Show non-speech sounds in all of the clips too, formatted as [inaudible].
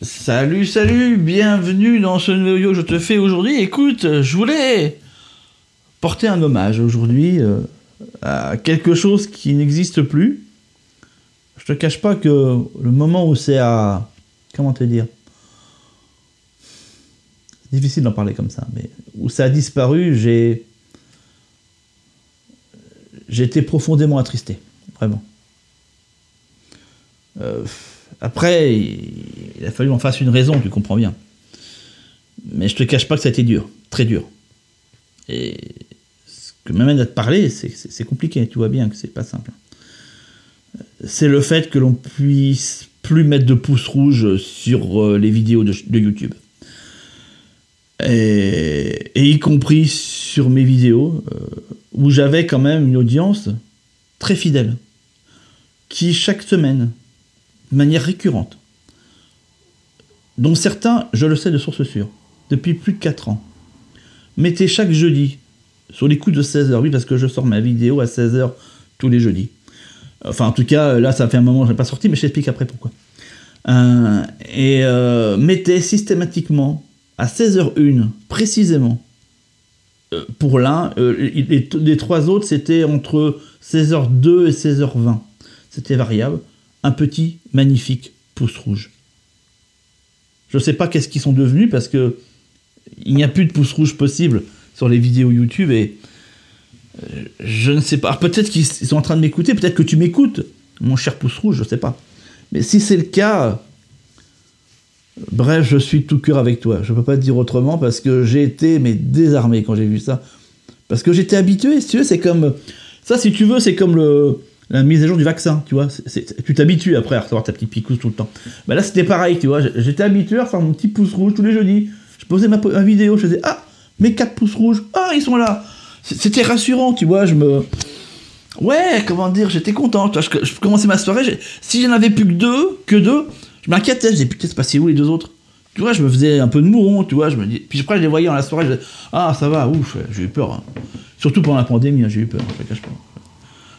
Salut, salut, bienvenue dans ce nouveau que je te fais aujourd'hui. Écoute, je voulais porter un hommage aujourd'hui euh, à quelque chose qui n'existe plus. Je te cache pas que le moment où c'est à... Comment te dire C'est difficile d'en parler comme ça, mais où ça a disparu, j'ai... Été profondément attristé, vraiment. Euh, après, il a fallu en fasse une raison, tu comprends bien. Mais je te cache pas que ça a été dur, très dur. Et ce que m'amène à te parler, c'est compliqué, tu vois bien que c'est pas simple. C'est le fait que l'on puisse plus mettre de pouces rouges sur euh, les vidéos de, YouTube. Et, y compris sur mes vidéos, euh, où j'avais quand même une audience très fidèle, qui chaque semaine de manière récurrente, dont certains, je le sais de source sûre, depuis plus de 4 ans, mettaient chaque jeudi, sur les coups de 16h, oui, parce que je sors ma vidéo à 16h tous les jeudis. Enfin, en tout cas, là, ça fait un moment que je n'ai pas sorti, mais je t'explique après pourquoi. Euh, et euh, mettaient systématiquement à 16h01, précisément, euh, pour l'un, les, les, trois autres, c'était entre 16h02 et 16h20. C'était variable un petit, magnifique pouce rouge. Je ne sais pas qu'est-ce qu'ils sont devenus parce que il n'y a plus de pouce rouge possible sur les vidéos YouTube et euh, je ne sais pas. Peut-être qu'ils sont en train de m'écouter, peut-être que tu m'écoutes, mon cher pouce rouge, je ne sais pas. Mais si c'est le cas, bref, je suis tout cœur avec toi. Je ne peux pas te dire autrement parce que j'ai été mais désarmé quand j'ai vu ça. Parce que j'étais habitué, si tu veux, c'est comme ça, si tu veux, c'est comme le la mise à jour du vaccin, tu vois. tu t'habitues après à recevoir ta petite picousse tout le temps. Bah là, c'était pareil, tu vois. J'étais habitué à faire mon petit pouce rouge tous les jeudis. Je posais ma, vidéo, je faisais Ah, mes quatre pouces rouges, ah, ils sont là. C'était rassurant, tu vois. Je me. Ouais, comment dire, j'étais content. Je, je, commençais ma soirée. Si j'en avais plus que deux, que deux, je m'inquiétais. Je disais Putain, c'est passé où les deux autres Tu vois, je me faisais un peu de mouron, tu vois. Je me dis... Puis après, je les voyais dans la soirée. Je disais, ah, ça va, ouf, j'ai eu peur. Hein. Surtout pendant la pandémie, hein, j'ai eu peur, je ne cache pas.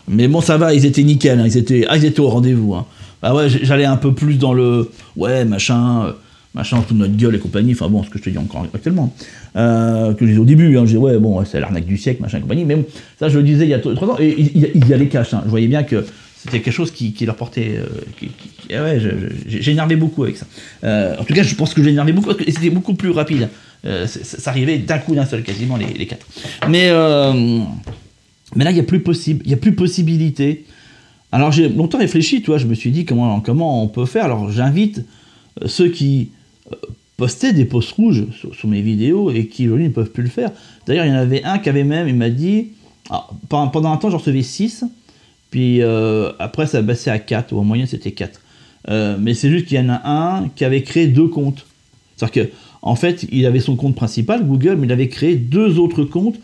Mais bon, ça va, ils étaient nickel, hein, ils, étaient, ah, ils étaient au rendez-vous. Hein. Bah ouais, j'allais un peu plus dans le ouais, machin, euh, machin, toute notre gueule et compagnie. Enfin bon, ce que je te dis encore actuellement. Euh, que je disais au début, hein, je disais ouais, bon, c'est l'arnaque du siècle, machin et compagnie. Mais ça, je le disais il y a trois ans, et il y, a les cash. Je voyais bien que c'était quelque chose qui, leur portait. Euh, ah ouais, j'ai énervé beaucoup avec ça. En tout cas, je pense que j'ai énervé beaucoup parce que c'était beaucoup plus rapide. ça arrivait d'un coup d'un seul, quasiment les quatre. Mais mais là, il n'y a plus possible, il y a plus possibilité. Alors j'ai longtemps réfléchi, toi, je me suis dit comment, comment on peut faire. Alors j'invite euh, ceux qui euh, postaient des posts rouges sur, mes vidéos et qui aujourd'hui ne peuvent plus le faire. D'ailleurs, il y en avait un qui avait même, il m'a dit, ah, pendant un temps, j'en recevais 6, puis euh, après ça a baissé à 4, ou en moyenne c'était 4. mais c'est juste qu'il y en a un qui avait créé deux comptes. C'est-à-dire que en fait, il avait son compte principal, Google, mais il avait créé deux autres comptes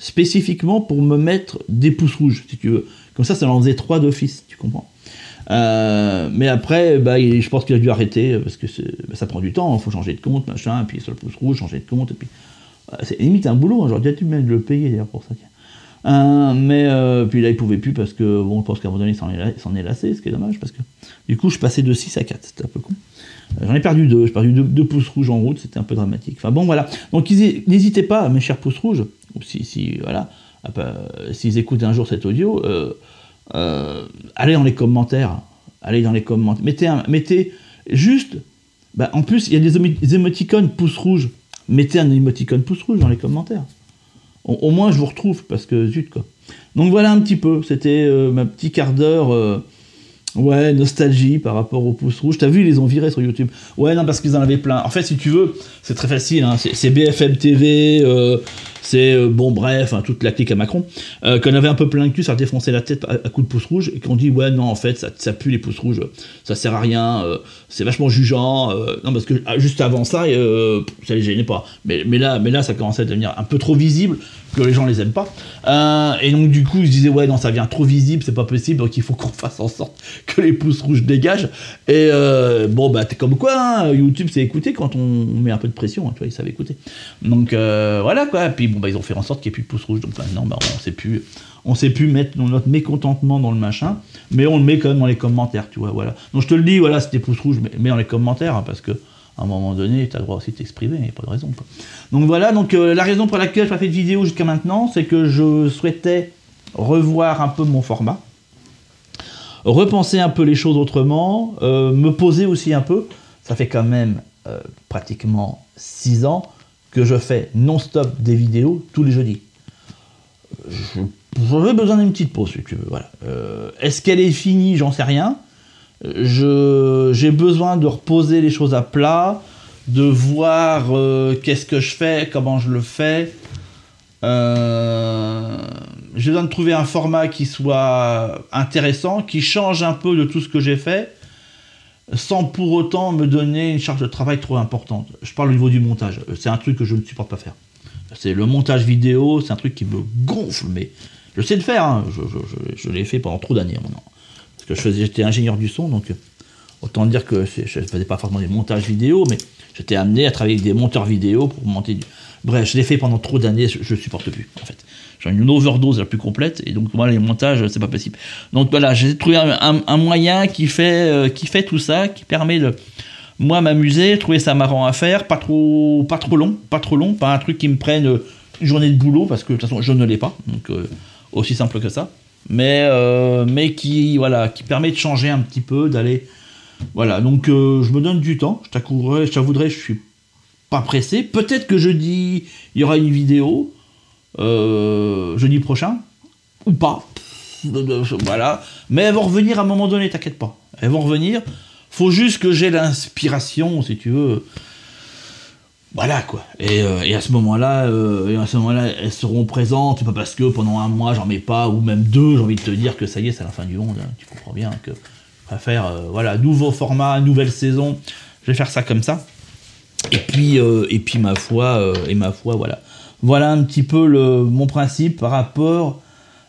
spécifiquement pour me mettre des pouces rouges, si tu veux. Comme ça, ça en faisait trois d'office, tu comprends. Euh, mais après, bah, je pense qu'il a dû arrêter parce que bah, ça prend du temps, il faut changer de compte, machin, puis sur le pouce rouge, changer de compte, et puis euh, c'est limite un boulot, hein, j'aurais dû même le payer d'ailleurs pour ça. Euh, mais puis là, il pouvait plus parce que, bon, je pense qu'à un moment donné, il s'en est, lassé, ce qui est dommage, parce que du coup, je passais de 6 à 4, c'était un peu con. J'en ai perdu deux, j'ai perdu deux, pouces rouges en route, c'était un peu dramatique. Enfin bon, voilà. Donc n'hésitez pas, mes chers pouces rouges, si, si voilà, s'ils écoutent un jour cet audio, euh, euh, allez dans les commentaires, allez dans les commentaires, mettez, mettez juste, bah, en plus il y a des, émoticônes pouces rouges, mettez un émoticône pouce rouge dans les commentaires. Au, moins je vous retrouve parce que zut quoi. Donc voilà un petit peu, c'était euh, ma petit quart d'heure Ouais, nostalgie par rapport au pouce rouge. T'as vu, ils les ont virés sur YouTube. Ouais, non, parce qu'ils en avaient plein. En fait, si tu veux, c'est très facile. Hein. C'est BFM TV, c'est euh, bon, bref, hein, toute la clique à Macron. Euh, qu'on avait un peu plein de cul, ça a défoncé la tête à, coup de pouce rouge, et qu'on dit, ouais, non, en fait, ça, pue les pouces rouges, ça sert à rien, c'est vachement jugeant. non, parce que ah, juste avant ça, ça les gênait pas. Mais, là, mais là, ça commençait à devenir un peu trop visible que les gens les aiment pas. Euh, et donc du coup, ils se disaient ouais non, ça vient trop visible, c'est pas possible, donc il faut qu'on [laughs] fasse en sorte que les pouces rouges dégagent. Et euh, bon bah t'es comme quoi, hein, YouTube c'est écouté quand on met un peu de pression, hein, tu vois, ils savent écouter. Donc euh, voilà quoi. Puis bon bah ils ont fait en sorte qu'il n'y ait plus de pouces rouges, donc maintenant bah, on sait plus, sait plus mettre notre mécontentement dans le machin, mais on le met quand même dans les commentaires, tu vois, voilà. Donc je te le dis, voilà, c'était pouces rouges, mais, dans les commentaires, hein, parce que un moment donné, tu as le droit aussi de t'exprimer, il n'y a pas de raison. Donc voilà, donc euh, la raison pour laquelle je n'ai pas fait de vidéo jusqu'à maintenant, c'est que je souhaitais revoir un peu mon format, repenser un peu les choses autrement, euh, me poser aussi un peu. Ça fait quand même euh, pratiquement 6 ans que je fais non-stop des vidéos tous les jeudis. J'aurais besoin d'une petite pause, si tu veux. Voilà. Est-ce qu'elle est finie? J'en sais rien j'ai besoin de reposer les choses à plat, de voir euh, qu'est-ce que je fais, comment je le fais. Euh, j'ai besoin de trouver un format qui soit intéressant, qui change un peu de tout ce que j'ai fait, sans pour autant me donner une charge de travail trop importante. Je parle au niveau du montage. C'est un truc que je ne supporte pas faire. C'est le montage vidéo, c'est un truc qui me gonfle, mais je sais le faire. Hein. Je, l'ai fait pendant trop d'années maintenant j'étais ingénieur du son, donc euh, autant dire que je ne faisais pas forcément des montages vidéo, mais j'étais amené à travailler avec des monteurs vidéo pour monter du... Bref, je l'ai fait pendant trop d'années, je ne supporte plus, en fait. J'ai une overdose la plus complète, et donc moi, les montages, c'est pas possible. Donc voilà, j'ai trouvé un, moyen qui fait, euh, qui fait tout ça, qui permet de, moi, m'amuser, trouver ça marrant à faire, pas trop, pas trop long, pas trop long, pas un truc qui me prenne une journée de boulot, parce que de toute façon, je ne l'ai pas, donc euh, aussi simple que ça mais, euh, mais qui, voilà, qui permet de changer un petit peu, d'aller. Voilà, donc euh, je me donne du temps, je t'avouerai, je je suis pas pressé. Peut-être que jeudi, il y aura une vidéo, euh, jeudi prochain, ou pas. [laughs] Voilà, mais elles vont revenir à un moment donné, t'inquiète pas. Elles vont revenir. Faut juste que j'ai l'inspiration, si tu veux. Voilà quoi. Et, euh, à ce moment-là, moment-là, elles seront présentes. Pas parce que pendant un mois j'en mets pas ou même deux, j'ai envie de te dire que ça y est, c'est la fin du monde. Hein. Tu comprends bien que préfère, euh, voilà, nouveau format, nouvelle saison. Je vais faire ça comme ça. Et puis, et puis ma foi, et ma foi, voilà. Voilà un petit peu le, mon principe par rapport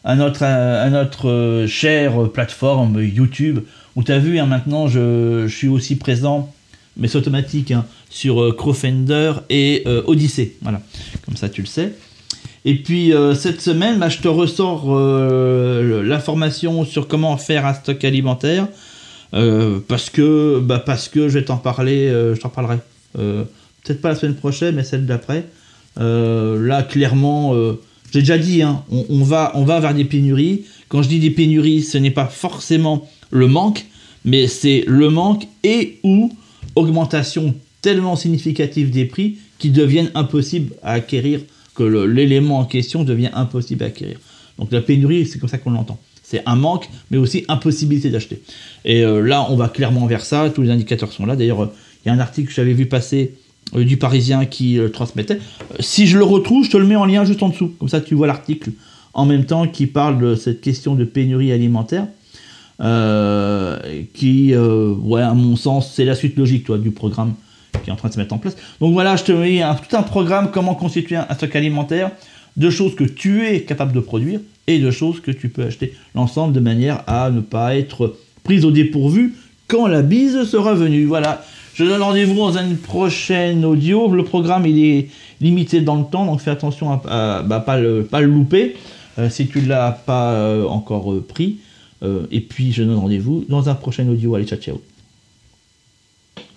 à notre, à notre chère plateforme YouTube où tu vu, hein, maintenant je, suis aussi présent mais c'est automatique, hein, sur euh, Crowfender et euh, Odyssey. Voilà, comme ça tu le sais. Et puis euh, cette semaine, bah, je te ressors l'information sur comment faire un stock alimentaire. Parce que bah, parce que je vais t'en parler, je t'en parlerai. Peut-être pas la semaine prochaine, mais celle d'après. là, clairement, j'ai déjà dit, hein, on, va, on va vers des pénuries. Quand je dis des pénuries, ce n'est pas forcément le manque, mais c'est le manque et ou augmentation tellement significative des prix qu'ils deviennent impossibles à acquérir, que l'élément en question devient impossible à acquérir. Donc la pénurie, c'est comme ça qu'on l'entend. C'est un manque, mais aussi impossibilité d'acheter. Et euh, là, on va clairement vers ça, tous les indicateurs sont là. D'ailleurs, euh, il y a un article que j'avais vu passer euh, du Parisien qui le transmettait. si je le retrouve, je te le mets en lien juste en dessous. Comme ça, tu vois l'article en même temps qui parle de cette question de pénurie alimentaire. Qui, à mon sens, c'est la suite logique toi, du programme qui est en train de se mettre en place. Donc voilà, je te mets un, tout un programme comment constituer un, stock alimentaire de choses que tu es capable de produire et de choses que tu peux acheter. L'ensemble de manière à ne pas être prise au dépourvu quand la bise sera venue. Voilà. Je donne rendez-vous dans une prochaine audio. Le programme est limité dans le temps, donc fais attention à, bah, pas, le, pas le louper euh, si tu ne l'as pas encore pris. Euh, et puis je donne rendez-vous dans un prochain audio. Allez, ciao, ciao.